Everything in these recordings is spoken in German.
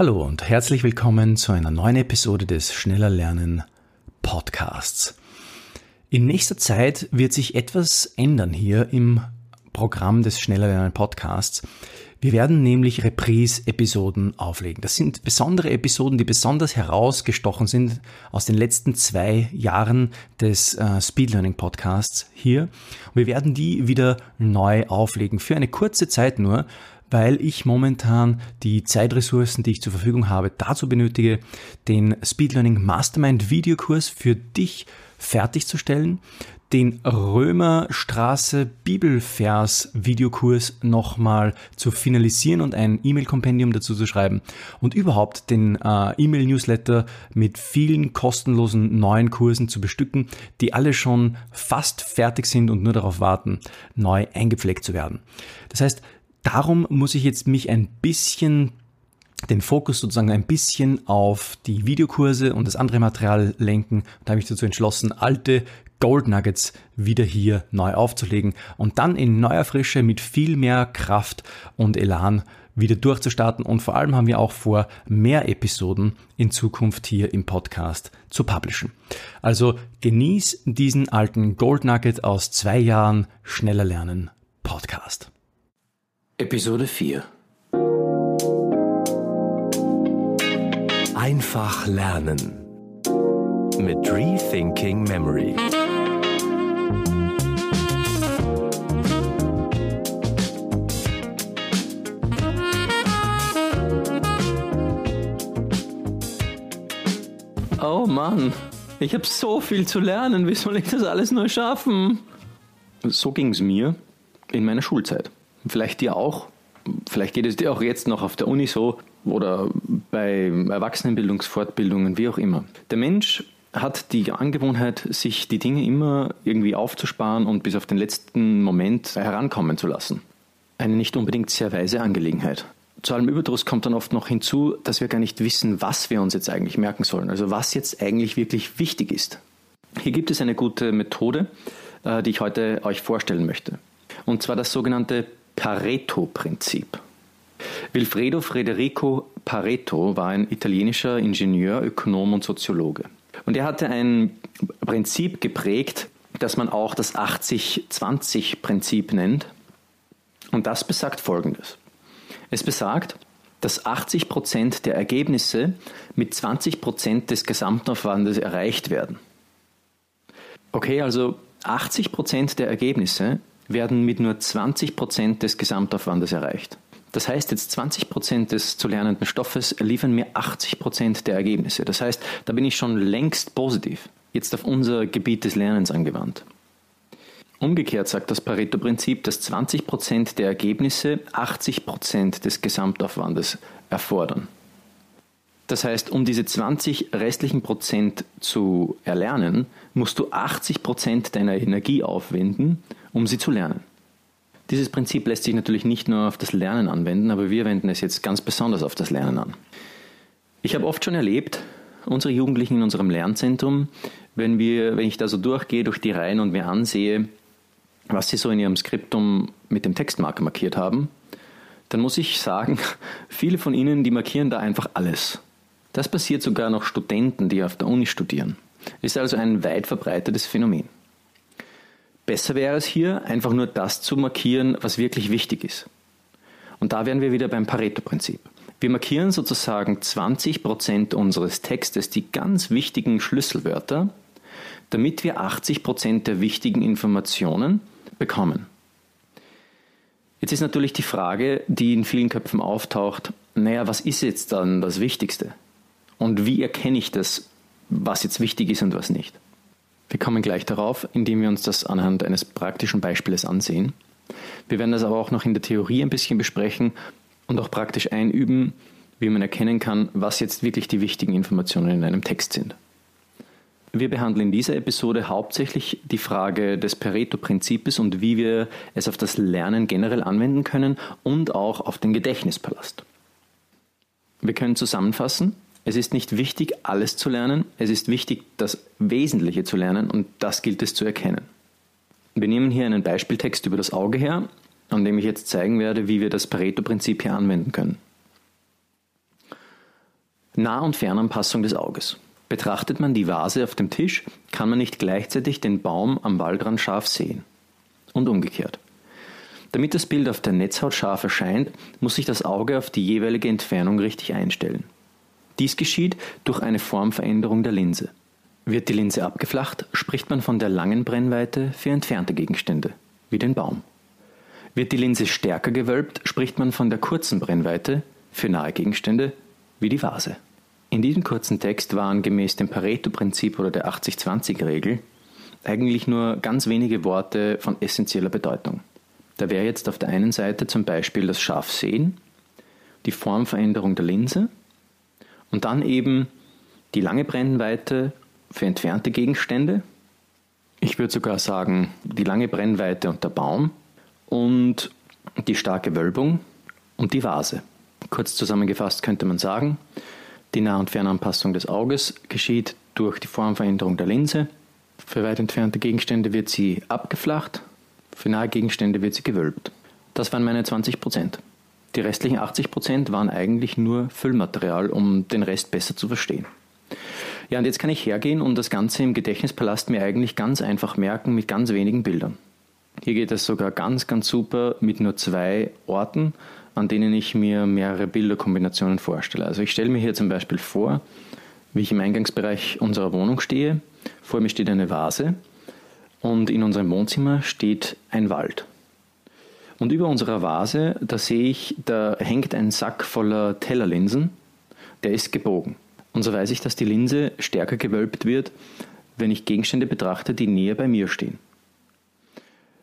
Hallo und herzlich willkommen zu einer neuen Episode des Schneller Lernen Podcasts. In nächster Zeit wird sich etwas ändern hier im Programm des Schneller Lernen Podcasts. Wir werden nämlich Reprise-Episoden auflegen. Das sind besondere Episoden, die besonders herausgestochen sind aus den letzten zwei Jahren des äh, Speed Learning Podcasts hier. Und wir werden die wieder neu auflegen für eine kurze Zeit nur, weil ich momentan die Zeitressourcen, die ich zur Verfügung habe, dazu benötige, den Speed Learning Mastermind Videokurs für dich fertigzustellen, den Römerstraße Bibelvers Videokurs nochmal zu finalisieren und ein E-Mail-Kompendium dazu zu schreiben und überhaupt den äh, E-Mail-Newsletter mit vielen kostenlosen neuen Kursen zu bestücken, die alle schon fast fertig sind und nur darauf warten, neu eingepflegt zu werden. Das heißt, darum muss ich jetzt mich ein bisschen den Fokus sozusagen ein bisschen auf die Videokurse und das andere Material lenken. Da habe ich dazu entschlossen, alte Gold Nuggets wieder hier neu aufzulegen und dann in neuer Frische mit viel mehr Kraft und Elan wieder durchzustarten. Und vor allem haben wir auch vor, mehr Episoden in Zukunft hier im Podcast zu publishen. Also genieß diesen alten Gold Nugget aus zwei Jahren schneller lernen Podcast. Episode 4 Einfach lernen mit Rethinking Memory. Oh Mann, ich habe so viel zu lernen. Wie soll ich das alles nur schaffen? So ging es mir in meiner Schulzeit. Vielleicht dir auch. Vielleicht geht es dir auch jetzt noch auf der Uni so oder bei Erwachsenenbildungsfortbildungen, wie auch immer. Der Mensch hat die Angewohnheit, sich die Dinge immer irgendwie aufzusparen und bis auf den letzten Moment herankommen zu lassen. Eine nicht unbedingt sehr weise Angelegenheit. Zu allem Überdruss kommt dann oft noch hinzu, dass wir gar nicht wissen, was wir uns jetzt eigentlich merken sollen, also was jetzt eigentlich wirklich wichtig ist. Hier gibt es eine gute Methode, äh, die ich heute euch vorstellen möchte. Und zwar das sogenannte Pareto-Prinzip. Wilfredo Federico Pareto war ein italienischer Ingenieur, Ökonom und Soziologe. Und er hatte ein Prinzip geprägt, das man auch das 80-20-Prinzip nennt. Und das besagt Folgendes. Es besagt, dass 80 Prozent der Ergebnisse mit 20 Prozent des Gesamtaufwandes erreicht werden. Okay, also 80 Prozent der Ergebnisse werden mit nur 20 Prozent des Gesamtaufwandes erreicht. Das heißt, jetzt 20 Prozent des zu lernenden Stoffes liefern mir 80 Prozent der Ergebnisse. Das heißt, da bin ich schon längst positiv, jetzt auf unser Gebiet des Lernens angewandt. Umgekehrt sagt das Pareto-Prinzip, dass 20 Prozent der Ergebnisse 80 Prozent des Gesamtaufwandes erfordern. Das heißt, um diese 20 restlichen Prozent zu erlernen, musst du 80 Prozent deiner Energie aufwenden, um sie zu lernen. Dieses Prinzip lässt sich natürlich nicht nur auf das Lernen anwenden, aber wir wenden es jetzt ganz besonders auf das Lernen an. Ich habe oft schon erlebt, unsere Jugendlichen in unserem Lernzentrum, wenn, wir, wenn ich da so durchgehe durch die Reihen und mir ansehe, was sie so in ihrem Skriptum mit dem Textmarker markiert haben, dann muss ich sagen, viele von ihnen, die markieren da einfach alles. Das passiert sogar noch Studenten, die auf der Uni studieren. Ist also ein weit verbreitetes Phänomen. Besser wäre es hier, einfach nur das zu markieren, was wirklich wichtig ist. Und da wären wir wieder beim Pareto-Prinzip. Wir markieren sozusagen 20% unseres Textes, die ganz wichtigen Schlüsselwörter, damit wir 80% der wichtigen Informationen bekommen. Jetzt ist natürlich die Frage, die in vielen Köpfen auftaucht, naja, was ist jetzt dann das Wichtigste? Und wie erkenne ich das, was jetzt wichtig ist und was nicht? Wir kommen gleich darauf, indem wir uns das anhand eines praktischen Beispiels ansehen. Wir werden das aber auch noch in der Theorie ein bisschen besprechen und auch praktisch einüben, wie man erkennen kann, was jetzt wirklich die wichtigen Informationen in einem Text sind. Wir behandeln in dieser Episode hauptsächlich die Frage des Pareto-Prinzips und wie wir es auf das Lernen generell anwenden können und auch auf den Gedächtnispalast. Wir können zusammenfassen, es ist nicht wichtig, alles zu lernen, es ist wichtig, das Wesentliche zu lernen und das gilt es zu erkennen. Wir nehmen hier einen Beispieltext über das Auge her, an dem ich jetzt zeigen werde, wie wir das Pareto-Prinzip hier anwenden können. Nah- und Fernanpassung des Auges. Betrachtet man die Vase auf dem Tisch, kann man nicht gleichzeitig den Baum am Waldrand scharf sehen. Und umgekehrt. Damit das Bild auf der Netzhaut scharf erscheint, muss sich das Auge auf die jeweilige Entfernung richtig einstellen. Dies geschieht durch eine Formveränderung der Linse. Wird die Linse abgeflacht, spricht man von der langen Brennweite für entfernte Gegenstände, wie den Baum. Wird die Linse stärker gewölbt, spricht man von der kurzen Brennweite für nahe Gegenstände, wie die Vase. In diesem kurzen Text waren gemäß dem Pareto-Prinzip oder der 80-20-Regel eigentlich nur ganz wenige Worte von essentieller Bedeutung. Da wäre jetzt auf der einen Seite zum Beispiel das Scharfsehen, die Formveränderung der Linse und dann eben die lange Brennweite für entfernte Gegenstände. Ich würde sogar sagen, die lange Brennweite und der Baum und die starke Wölbung und die Vase. Kurz zusammengefasst könnte man sagen, die Nah- und Fernanpassung des Auges geschieht durch die Formveränderung der Linse. Für weit entfernte Gegenstände wird sie abgeflacht, für nahe Gegenstände wird sie gewölbt. Das waren meine 20 Prozent. Die restlichen 80 Prozent waren eigentlich nur Füllmaterial, um den Rest besser zu verstehen. Ja, und jetzt kann ich hergehen und das Ganze im Gedächtnispalast mir eigentlich ganz einfach merken mit ganz wenigen Bildern. Hier geht es sogar ganz, ganz super mit nur zwei Orten an denen ich mir mehrere Bilderkombinationen vorstelle. Also ich stelle mir hier zum Beispiel vor, wie ich im Eingangsbereich unserer Wohnung stehe. Vor mir steht eine Vase und in unserem Wohnzimmer steht ein Wald. Und über unserer Vase, da sehe ich, da hängt ein Sack voller Tellerlinsen, der ist gebogen. Und so weiß ich, dass die Linse stärker gewölbt wird, wenn ich Gegenstände betrachte, die näher bei mir stehen.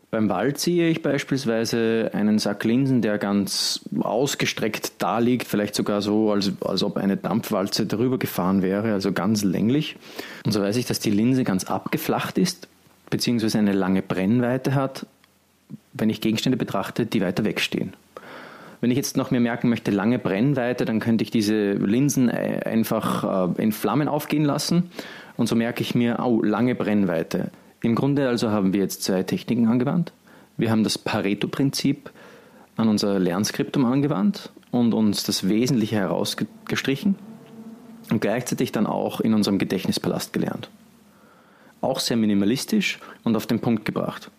Beim Wald sehe ich beispielsweise einen Sack Linsen, der ganz ausgestreckt da liegt, vielleicht sogar so, als, als ob eine Dampfwalze darüber gefahren wäre, also ganz länglich. Und so weiß ich, dass die Linse ganz abgeflacht ist, beziehungsweise eine lange Brennweite hat, wenn ich Gegenstände betrachte, die weiter wegstehen. Wenn ich jetzt noch mehr merken möchte, lange Brennweite, dann könnte ich diese Linsen äh, einfach äh, in Flammen aufgehen lassen. Und so merke ich mir, oh, lange Brennweite. Im Grunde also haben wir jetzt zwei Techniken angewandt. Wir haben das Pareto-Prinzip an unser Lernskriptum angewandt und uns das Wesentliche herausgestrichen und gleichzeitig dann auch in unserem Gedächtnispalast gelernt. Auch sehr minimalistisch und auf den Punkt gebracht.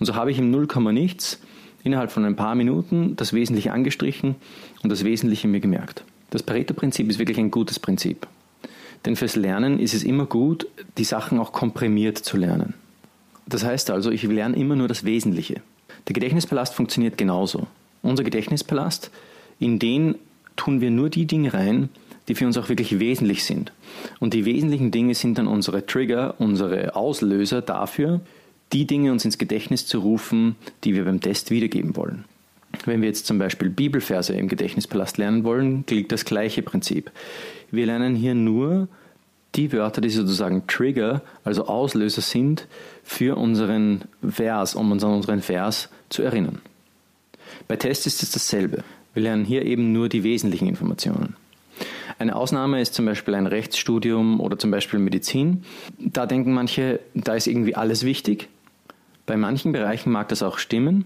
Und so habe ich im Nullkomma nichts innerhalb von ein paar Minuten das Wesentliche angestrichen und das Wesentliche mir gemerkt. Das Pareto-Prinzip ist wirklich ein gutes Prinzip. Denn fürs Lernen ist es immer gut, die Sachen auch komprimiert zu lernen. Das heißt also, ich lerne immer nur das Wesentliche. Der Gedächtnispalast funktioniert genauso. Unser Gedächtnispalast, in den tun wir nur die Dinge rein, die für uns auch wirklich wesentlich sind. Und die wesentlichen Dinge sind dann unsere Trigger, unsere Auslöser dafür, die Dinge uns ins Gedächtnis zu rufen, die wir beim Test wiedergeben wollen. Wenn wir jetzt zum Beispiel Bibelverse im Gedächtnispalast lernen wollen, gilt das gleiche Prinzip. Wir lernen hier nur die Wörter, die sozusagen Trigger, also Auslöser sind für unseren Vers, um uns an unseren Vers zu erinnern. Bei Tests ist es dasselbe. Wir lernen hier eben nur die wesentlichen Informationen. Eine Ausnahme ist zum Beispiel ein Rechtsstudium oder zum Beispiel Medizin. Da denken manche, da ist irgendwie alles wichtig. Bei manchen Bereichen mag das auch stimmen.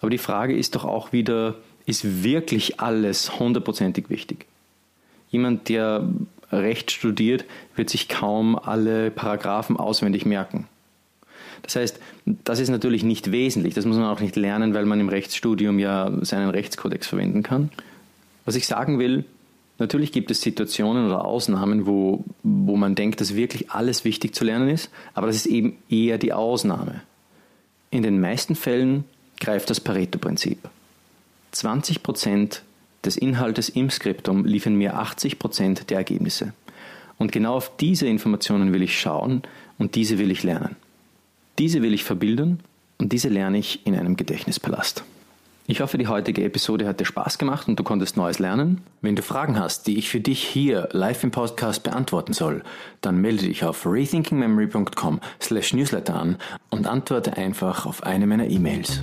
Aber die Frage ist doch auch wieder, ist wirklich alles hundertprozentig wichtig? Jemand, der Recht studiert, wird sich kaum alle Paragraphen auswendig merken. Das heißt, das ist natürlich nicht wesentlich, das muss man auch nicht lernen, weil man im Rechtsstudium ja seinen Rechtskodex verwenden kann. Was ich sagen will, natürlich gibt es Situationen oder Ausnahmen, wo, wo man denkt, dass wirklich alles wichtig zu lernen ist, aber das ist eben eher die Ausnahme. In den meisten Fällen greift das Pareto-Prinzip. 20 Prozent des Inhaltes im Skriptum liefern mir 80 Prozent der Ergebnisse. Und genau auf diese Informationen will ich schauen und diese will ich lernen. Diese will ich verbilden und diese lerne ich in einem Gedächtnispalast. Ich hoffe, die heutige Episode hat dir Spaß gemacht und du konntest Neues lernen. Wenn du Fragen hast, die ich für dich hier live im Podcast beantworten soll, dann melde dich auf rethinkingmemory.com slash newsletter an und antworte einfach auf eine meiner E-Mails.